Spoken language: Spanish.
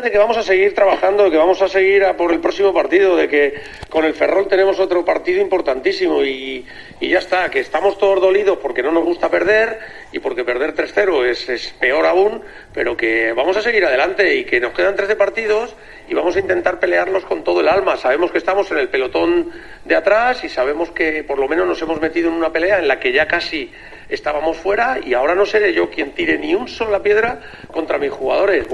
de que vamos a seguir trabajando, de que vamos a seguir por el próximo partido, de que con el Ferrol tenemos otro partido importantísimo y, y ya está, que estamos todos dolidos porque no nos gusta perder y porque perder 3-0 es, es peor aún, pero que vamos a seguir adelante y que nos quedan 13 partidos y vamos a intentar pelearlos con todo el alma. Sabemos que estamos en el pelotón de atrás y sabemos que por lo menos nos hemos metido en una pelea en la que ya casi estábamos fuera y ahora no seré yo quien tire ni un sola piedra contra mis jugadores.